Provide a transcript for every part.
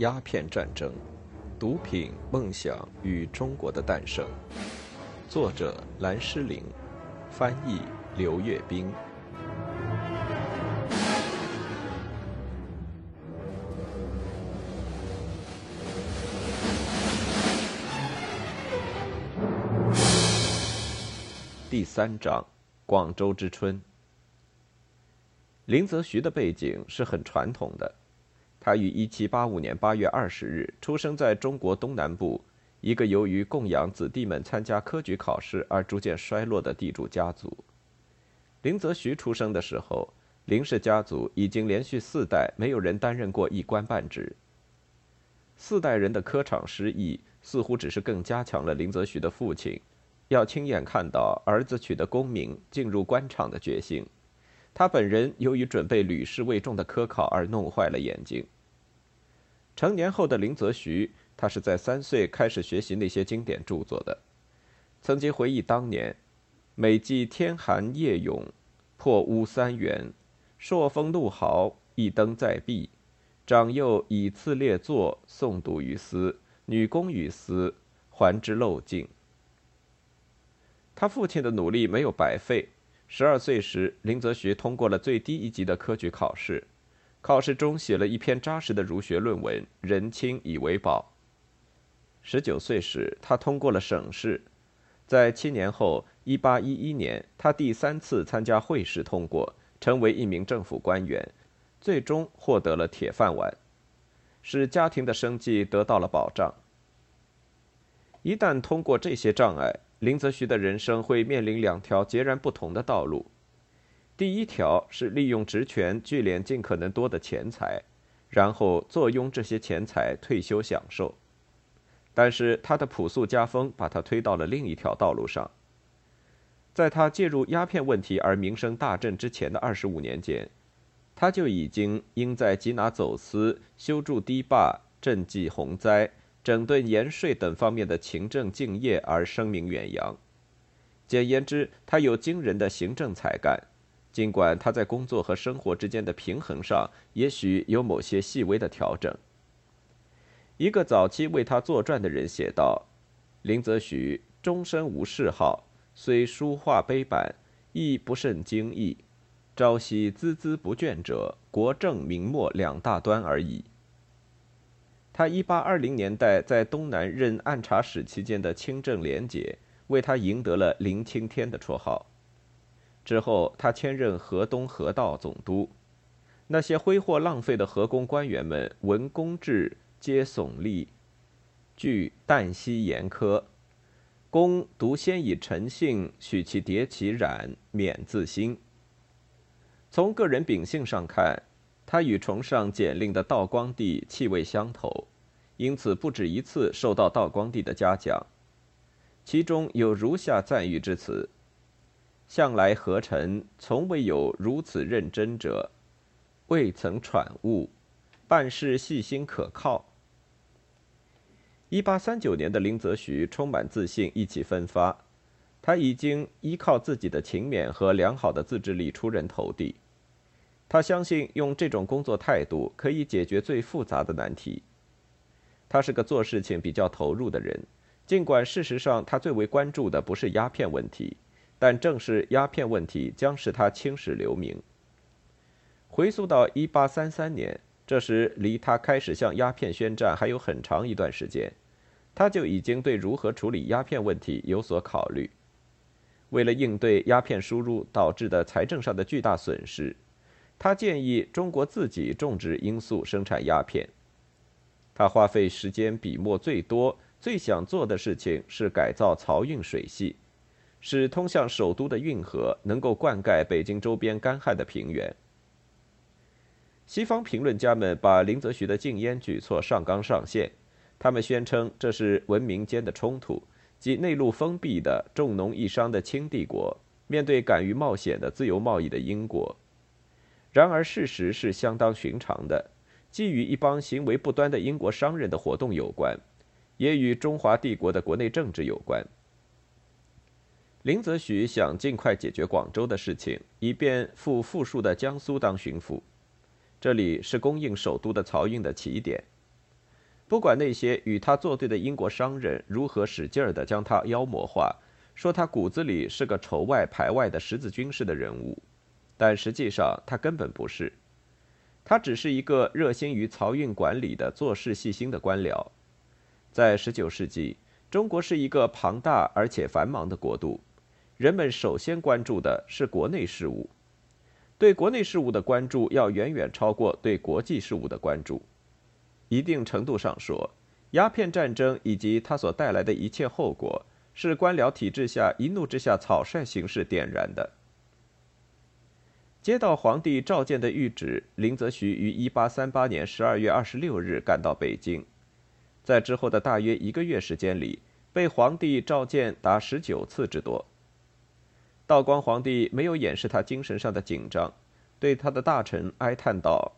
鸦片战争、毒品、梦想与中国的诞生。作者：蓝诗玲，翻译：刘月冰。第三章：广州之春。林则徐的背景是很传统的，他于1785年8月20日出生在中国东南部一个由于供养子弟们参加科举考试而逐渐衰落的地主家族。林则徐出生的时候，林氏家族已经连续四代没有人担任过一官半职。四代人的科场失意，似乎只是更加强了林则徐的父亲。要亲眼看到儿子取得功名、进入官场的决心。他本人由于准备屡试未中的科考而弄坏了眼睛。成年后的林则徐，他是在三岁开始学习那些经典著作的。曾经回忆当年，每记天寒夜永，破屋三元，朔风怒号，一灯在壁，长幼以次列坐，诵读于斯，女工于斯，还之漏镜。他父亲的努力没有白费。十二岁时，林则徐通过了最低一级的科举考试，考试中写了一篇扎实的儒学论文，人亲以为宝。十九岁时，他通过了省试，在七年后，一八一一年，他第三次参加会试通过，成为一名政府官员，最终获得了铁饭碗，使家庭的生计得到了保障。一旦通过这些障碍，林则徐的人生会面临两条截然不同的道路。第一条是利用职权聚敛尽可能多的钱财，然后坐拥这些钱财退休享受。但是他的朴素家风把他推到了另一条道路上。在他介入鸦片问题而名声大振之前的二十五年间，他就已经因在缉拿走私、修筑堤坝、赈济洪灾。整顿盐税等方面的勤政敬业而声名远扬。简言之，他有惊人的行政才干，尽管他在工作和生活之间的平衡上也许有某些细微的调整。一个早期为他作传的人写道：“林则徐终身无嗜好，虽书画碑版，亦不甚精异。朝夕孜孜不倦者，国政明末两大端而已。”他1820年代在东南任按察使期间的清正廉洁，为他赢得了“林青天”的绰号。之后，他迁任河东河道总督，那些挥霍浪费的河工官员们闻公制，皆耸立，惧旦夕严苛。公独先以诚信许其迭其染，免自新。从个人秉性上看，他与崇尚简令的道光帝气味相投，因此不止一次受到道光帝的嘉奖，其中有如下赞誉之词：“向来何臣从未有如此认真者，未曾喘悟，办事细心可靠。”一八三九年的林则徐充满自信，意气风发，他已经依靠自己的勤勉和良好的自制力出人头地。他相信用这种工作态度可以解决最复杂的难题。他是个做事情比较投入的人，尽管事实上他最为关注的不是鸦片问题，但正是鸦片问题将使他青史留名。回溯到1833年，这时离他开始向鸦片宣战还有很长一段时间，他就已经对如何处理鸦片问题有所考虑。为了应对鸦片输入导致的财政上的巨大损失。他建议中国自己种植罂粟，生产鸦片。他花费时间笔墨最多、最想做的事情是改造漕运水系，使通向首都的运河能够灌溉北京周边干旱的平原。西方评论家们把林则徐的禁烟举措上纲上线，他们宣称这是文明间的冲突，即内陆封闭的重农抑商的清帝国面对敢于冒险的自由贸易的英国。然而，事实是相当寻常的，既与一帮行为不端的英国商人的活动有关，也与中华帝国的国内政治有关。林则徐想尽快解决广州的事情，以便赴富庶的江苏当巡抚，这里是供应首都的漕运的起点。不管那些与他作对的英国商人如何使劲儿地将他妖魔化，说他骨子里是个仇外排外的十字军式的人物，但实际上他根本不是，他只是一个热心于漕运管理的做事细心的官僚。在19世纪，中国是一个庞大而且繁忙的国度，人们首先关注的是国内事务。对国内事务的关注要远远超过对国际事务的关注。一定程度上说，鸦片战争以及它所带来的一切后果，是官僚体制下一怒之下草率行事点燃的。接到皇帝召见的谕旨，林则徐于1838年12月26日赶到北京，在之后的大约一个月时间里，被皇帝召见达十九次之多。道光皇帝没有掩饰他精神上的紧张，对他的大臣哀叹道：“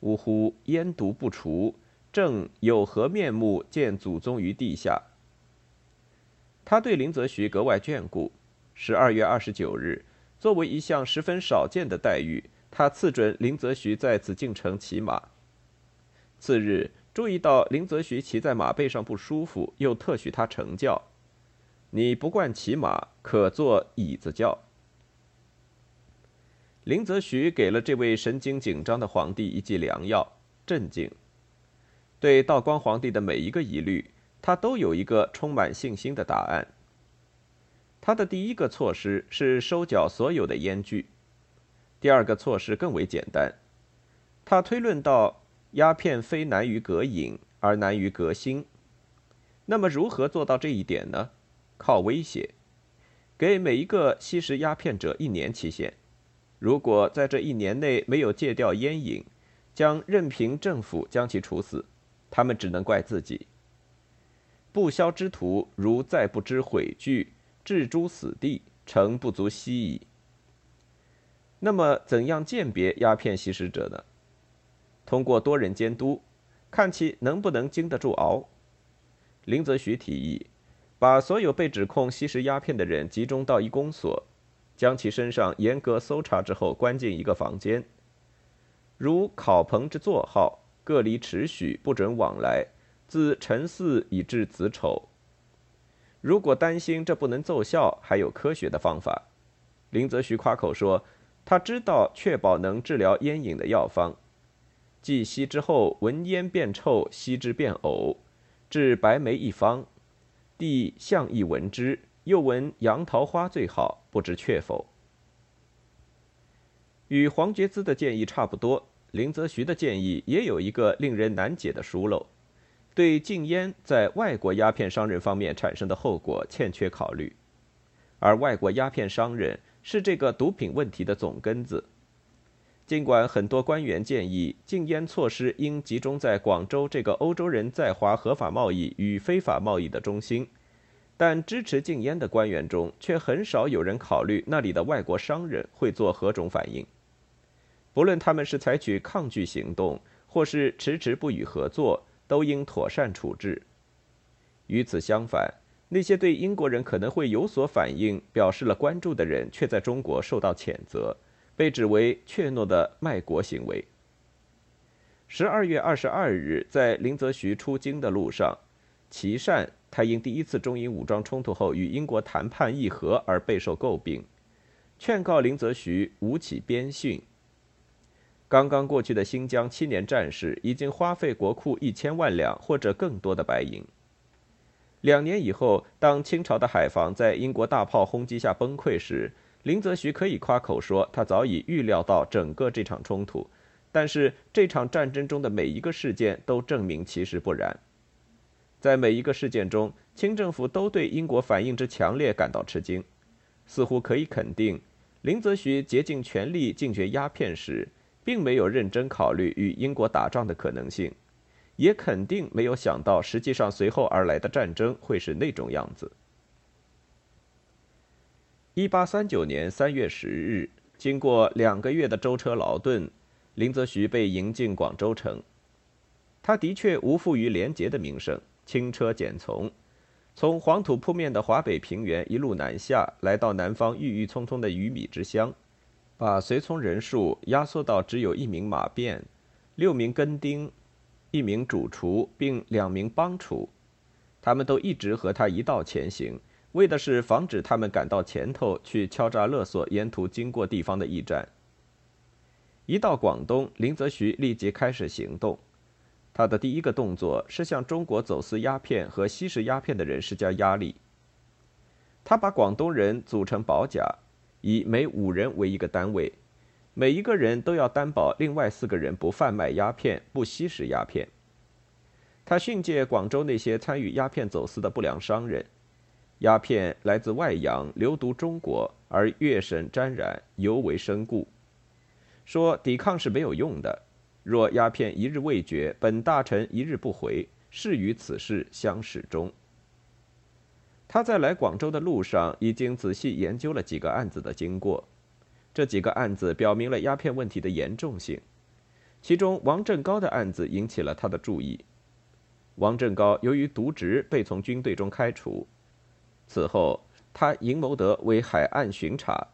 呜呼，烟毒不除，朕有何面目见祖宗于地下？”他对林则徐格外眷顾。十二月二十九日，作为一项十分少见的待遇，他赐准林则徐在紫禁城骑马。次日，注意到林则徐骑在马背上不舒服，又特许他乘轿。你不惯骑马，可坐椅子轿。林则徐给了这位神经紧张的皇帝一剂良药，镇静。对道光皇帝的每一个疑虑，他都有一个充满信心的答案。他的第一个措施是收缴所有的烟具，第二个措施更为简单。他推论到，鸦片非难于革瘾，而难于革新。那么，如何做到这一点呢？靠威胁，给每一个吸食鸦片者一年期限。如果在这一年内没有戒掉烟瘾，将任凭政府将其处死，他们只能怪自己。不肖之徒如再不知悔惧，置诸死地，诚不足惜矣。那么，怎样鉴别鸦片吸食者呢？通过多人监督，看其能不能经得住熬。林则徐提议。把所有被指控吸食鸦片的人集中到一公所，将其身上严格搜查之后，关进一个房间。如考棚之座号，各离尺许，不准往来，自辰巳以至子丑。如果担心这不能奏效，还有科学的方法。林则徐夸口说，他知道确保能治疗烟瘾的药方，即吸之后闻烟变臭，吸之变呕，治白眉一方。帝向亦闻之，又闻杨桃花最好，不知确否。与黄觉滋的建议差不多，林则徐的建议也有一个令人难解的疏漏：对禁烟在外国鸦片商人方面产生的后果欠缺考虑，而外国鸦片商人是这个毒品问题的总根子。尽管很多官员建议禁烟措施应集中在广州这个欧洲人在华合法贸易与非法贸易的中心，但支持禁烟的官员中却很少有人考虑那里的外国商人会做何种反应。不论他们是采取抗拒行动，或是迟迟不予合作，都应妥善处置。与此相反，那些对英国人可能会有所反应表示了关注的人，却在中国受到谴责。被指为怯懦的卖国行为。十二月二十二日，在林则徐出京的路上，琦善他因第一次中英武装冲突后与英国谈判议和而备受诟病，劝告林则徐吴起边训。刚刚过去的新疆七年战事已经花费国库一千万两或者更多的白银。两年以后，当清朝的海防在英国大炮轰击下崩溃时，林则徐可以夸口说，他早已预料到整个这场冲突，但是这场战争中的每一个事件都证明其实不然。在每一个事件中，清政府都对英国反应之强烈感到吃惊，似乎可以肯定，林则徐竭尽全力禁绝鸦片时，并没有认真考虑与英国打仗的可能性，也肯定没有想到，实际上随后而来的战争会是那种样子。一八三九年三月十日，经过两个月的舟车劳顿，林则徐被迎进广州城。他的确无负于廉洁的名声，轻车简从，从黄土铺面的华北平原一路南下，来到南方郁郁葱葱的鱼米之乡，把随从人数压缩到只有一名马便、六名跟丁、一名主厨，并两名帮厨，他们都一直和他一道前行，为的是防止他们赶到前头去敲诈勒索沿途经过地方的驿站。一到广东，林则徐立即开始行动。他的第一个动作是向中国走私鸦片和吸食鸦片的人施加压力。他把广东人组成保甲，以每五人为一个单位，每一个人都要担保另外四个人不贩卖鸦片、不吸食鸦片。他训诫广州那些参与鸦片走私的不良商人：鸦片来自外洋，流毒中国，而粤省沾染，尤为深故。说抵抗是没有用的。若鸦片一日未绝，本大臣一日不回，誓与此事相始终。他在来广州的路上，已经仔细研究了几个案子的经过。这几个案子表明了鸦片问题的严重性。其中，王振高的案子引起了他的注意。王振高由于渎职，被从军队中开除。此后，他阴谋得为海岸巡查，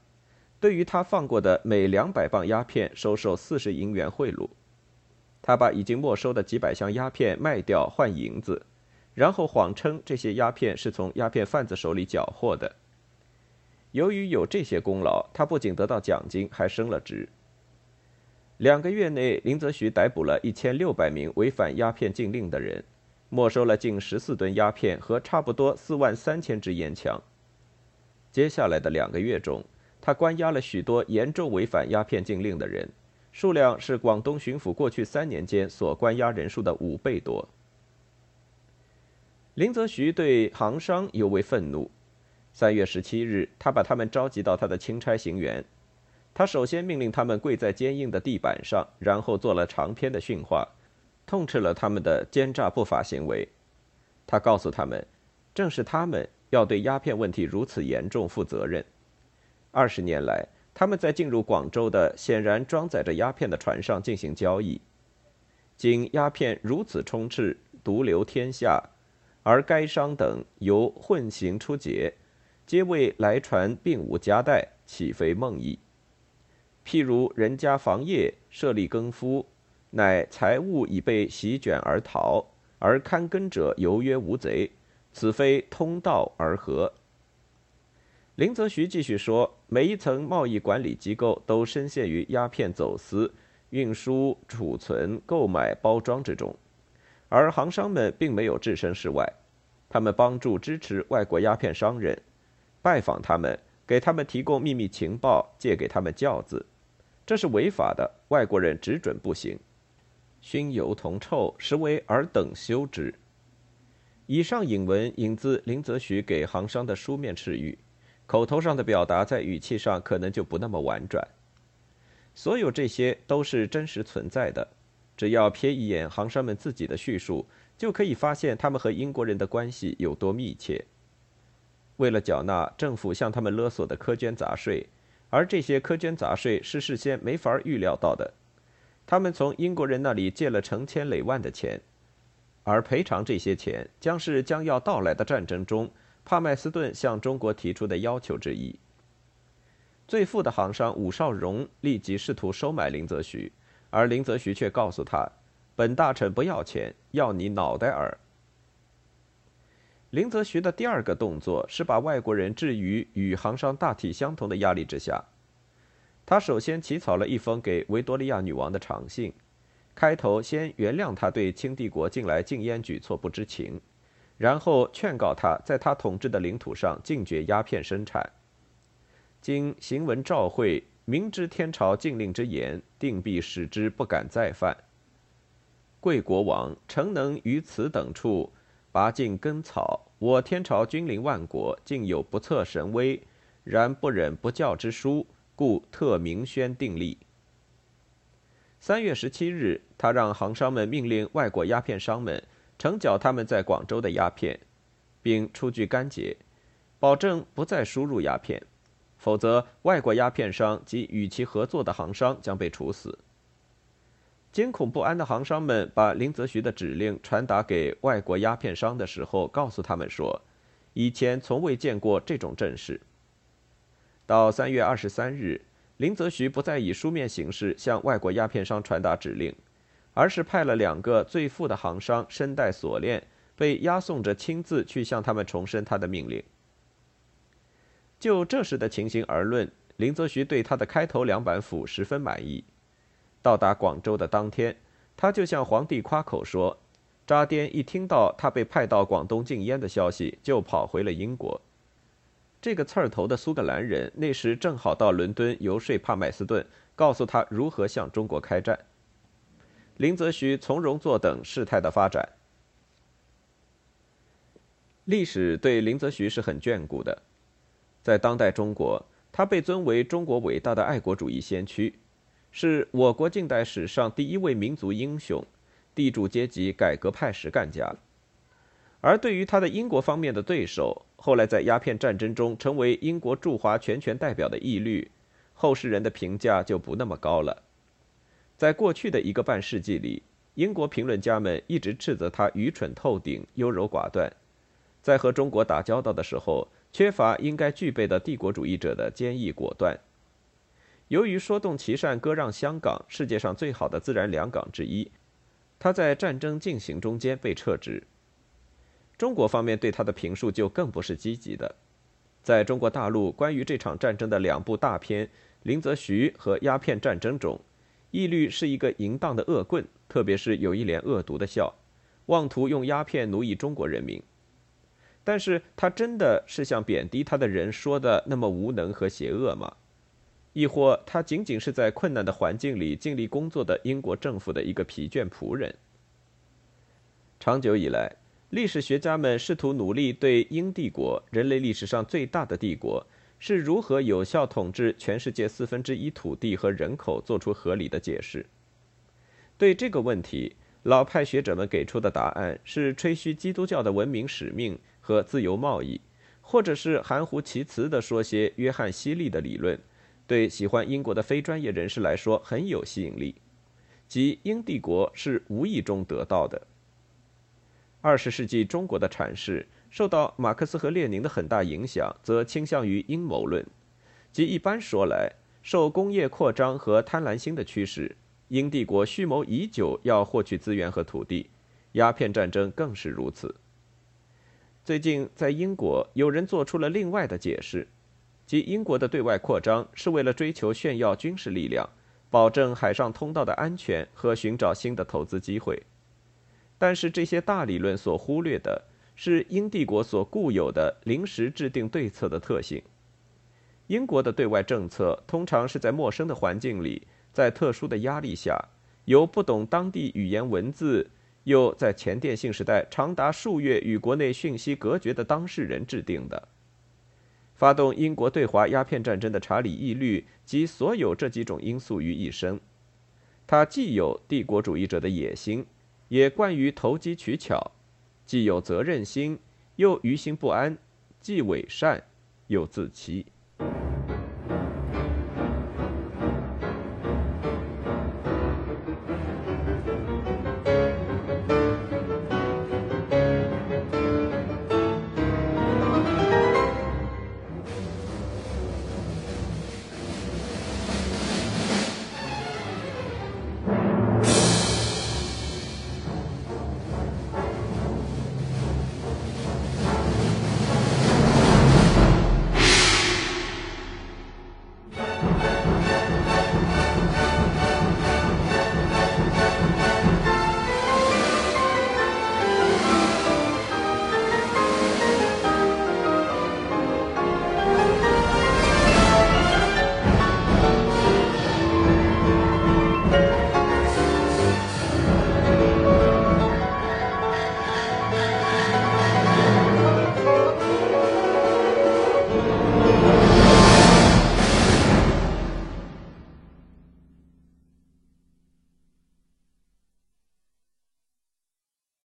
对于他放过的每两百磅鸦片，收受四十银元贿赂。他把已经没收的几百箱鸦片卖掉换银子，然后谎称这些鸦片是从鸦片贩子手里缴获的。由于有这些功劳，他不仅得到奖金，还升了职。两个月内，林则徐逮捕了一千六百名违反鸦片禁令的人，没收了近十四吨鸦片和差不多四万三千支烟枪。接下来的两个月中，他关押了许多严重违反鸦片禁令的人。数量是广东巡抚过去三年间所关押人数的五倍多。林则徐对行商尤为愤怒。三月十七日，他把他们召集到他的钦差行辕。他首先命令他们跪在坚硬的地板上，然后做了长篇的训话，痛斥了他们的奸诈不法行为。他告诉他们，正是他们要对鸦片问题如此严重负责任。二十年来。他们在进入广州的显然装载着鸦片的船上进行交易，经鸦片如此充斥，独流天下，而该商等由混行出劫，皆为来船并无夹带，岂非梦矣？譬如人家房业设立更夫，乃财物已被席卷而逃，而看更者犹曰无贼，此非通道而何？林则徐继续说：“每一层贸易管理机构都深陷于鸦片走私、运输、储存、购买、包装之中，而行商们并没有置身事外。他们帮助支持外国鸦片商人，拜访他们，给他们提供秘密情报，借给他们轿子，这是违法的。外国人只准不行。熏油同臭，实为尔等修之。”以上引文引自林则徐给行商的书面敕谕。口头上的表达，在语气上可能就不那么婉转。所有这些都是真实存在的，只要瞥一眼行商们自己的叙述，就可以发现他们和英国人的关系有多密切。为了缴纳政府向他们勒索的苛捐杂税，而这些苛捐杂税是事先没法预料到的，他们从英国人那里借了成千累万的钱，而赔偿这些钱将是将要到来的战争中。帕麦斯顿向中国提出的要求之一。最富的行商武少荣立即试图收买林则徐，而林则徐却告诉他：“本大臣不要钱，要你脑袋儿。”林则徐的第二个动作是把外国人置于与行商大体相同的压力之下。他首先起草了一封给维多利亚女王的长信，开头先原谅他对清帝国近来禁烟举措不知情。然后劝告他在他统治的领土上禁绝鸦片生产。经行文照会，明知天朝禁令之严，定必使之不敢再犯。贵国王诚能于此等处拔尽根草，我天朝君临万国，竟有不测神威，然不忍不教之书，故特明宣定例。三月十七日，他让行商们命令外国鸦片商们。承缴他们在广州的鸦片，并出具干结，保证不再输入鸦片，否则外国鸦片商及与其合作的行商将被处死。惊恐不安的行商们把林则徐的指令传达给外国鸦片商的时候，告诉他们说，以前从未见过这种阵势。到三月二十三日，林则徐不再以书面形式向外国鸦片商传达指令。而是派了两个最富的行商身带锁链，被押送着亲自去向他们重申他的命令。就这时的情形而论，林则徐对他的开头两板斧十分满意。到达广州的当天，他就向皇帝夸口说：“渣甸一听到他被派到广东禁烟的消息，就跑回了英国。”这个刺儿头的苏格兰人那时正好到伦敦游说帕麦斯顿，告诉他如何向中国开战。林则徐从容坐等事态的发展。历史对林则徐是很眷顾的，在当代中国，他被尊为中国伟大的爱国主义先驱，是我国近代史上第一位民族英雄、地主阶级改革派实干家。而对于他的英国方面的对手，后来在鸦片战争中成为英国驻华全权代表的义律，后世人的评价就不那么高了。在过去的一个半世纪里，英国评论家们一直斥责他愚蠢透顶、优柔寡断，在和中国打交道的时候缺乏应该具备的帝国主义者的坚毅果断。由于说动其善割让香港，世界上最好的自然良港之一，他在战争进行中间被撤职。中国方面对他的评述就更不是积极的。在中国大陆关于这场战争的两部大片《林则徐》和《鸦片战争》中。义律是一个淫荡的恶棍，特别是有一脸恶毒的笑，妄图用鸦片奴役中国人民。但是他真的是像贬低他的人说的那么无能和邪恶吗？亦或他仅仅是在困难的环境里尽力工作的英国政府的一个疲倦仆人？长久以来，历史学家们试图努力对英帝国——人类历史上最大的帝国。是如何有效统治全世界四分之一土地和人口，做出合理的解释？对这个问题，老派学者们给出的答案是吹嘘基督教的文明使命和自由贸易，或者是含糊其辞地说些约翰希利的理论。对喜欢英国的非专业人士来说很有吸引力，即英帝国是无意中得到的。二十世纪中国的阐释。受到马克思和列宁的很大影响，则倾向于阴谋论，即一般说来，受工业扩张和贪婪心的驱使，英帝国蓄谋已久要获取资源和土地，鸦片战争更是如此。最近在英国，有人做出了另外的解释，即英国的对外扩张是为了追求炫耀军事力量，保证海上通道的安全和寻找新的投资机会。但是这些大理论所忽略的。是英帝国所固有的临时制定对策的特性。英国的对外政策通常是在陌生的环境里，在特殊的压力下，由不懂当地语言文字，又在前电信时代长达数月与国内讯息隔绝的当事人制定的。发动英国对华鸦片战争的查理义律集所有这几种因素于一身。他既有帝国主义者的野心，也惯于投机取巧。既有责任心，又于心不安；既伪善，又自欺。